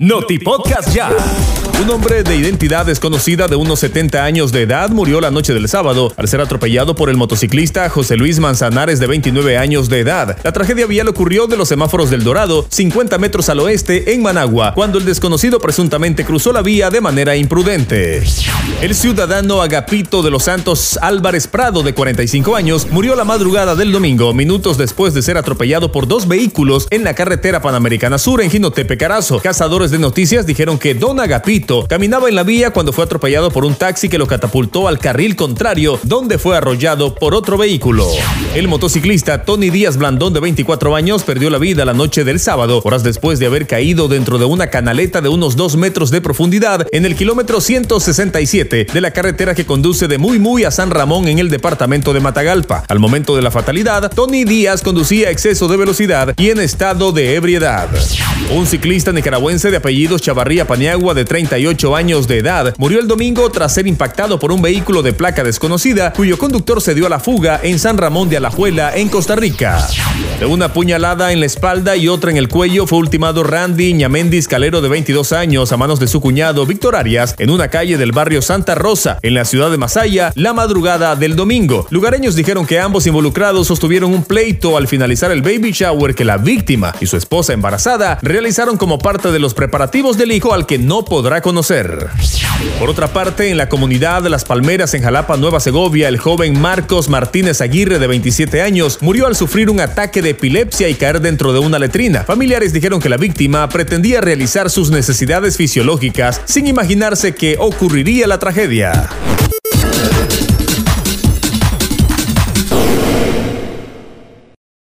Noti Podcast Ya. Un hombre de identidad desconocida de unos 70 años de edad murió la noche del sábado al ser atropellado por el motociclista José Luis Manzanares de 29 años de edad. La tragedia vial ocurrió de los semáforos del Dorado, 50 metros al oeste, en Managua, cuando el desconocido presuntamente cruzó la vía de manera imprudente. El ciudadano Agapito de los Santos Álvarez Prado, de 45 años, murió la madrugada del domingo, minutos después de ser atropellado por dos vehículos en la carretera Panamericana Sur en Ginotepe Carazo. Cazadores de noticias dijeron que Don Agapito caminaba en la vía cuando fue atropellado por un taxi que lo catapultó al carril contrario, donde fue arrollado por otro vehículo. El motociclista Tony Díaz Blandón, de 24 años, perdió la vida la noche del sábado, horas después de haber caído dentro de una canaleta de unos 2 metros de profundidad en el kilómetro 167 de la carretera que conduce de Muy Muy a San Ramón en el departamento de Matagalpa. Al momento de la fatalidad, Tony Díaz conducía a exceso de velocidad y en estado de ebriedad. Un ciclista nicaragüense de apellidos Chavarría Paniagua de 30 años de edad, murió el domingo tras ser impactado por un vehículo de placa desconocida cuyo conductor se dio a la fuga en San Ramón de Alajuela, en Costa Rica. De una puñalada en la espalda y otra en el cuello fue ultimado Randy Ñamendis Calero de 22 años a manos de su cuñado Víctor Arias en una calle del barrio Santa Rosa, en la ciudad de Masaya, la madrugada del domingo. Lugareños dijeron que ambos involucrados sostuvieron un pleito al finalizar el baby shower que la víctima y su esposa embarazada realizaron como parte de los preparativos del hijo al que no podrá conocer. Por otra parte, en la comunidad de Las Palmeras, en Jalapa, Nueva Segovia, el joven Marcos Martínez Aguirre, de 27 años, murió al sufrir un ataque de epilepsia y caer dentro de una letrina. Familiares dijeron que la víctima pretendía realizar sus necesidades fisiológicas sin imaginarse que ocurriría la tragedia.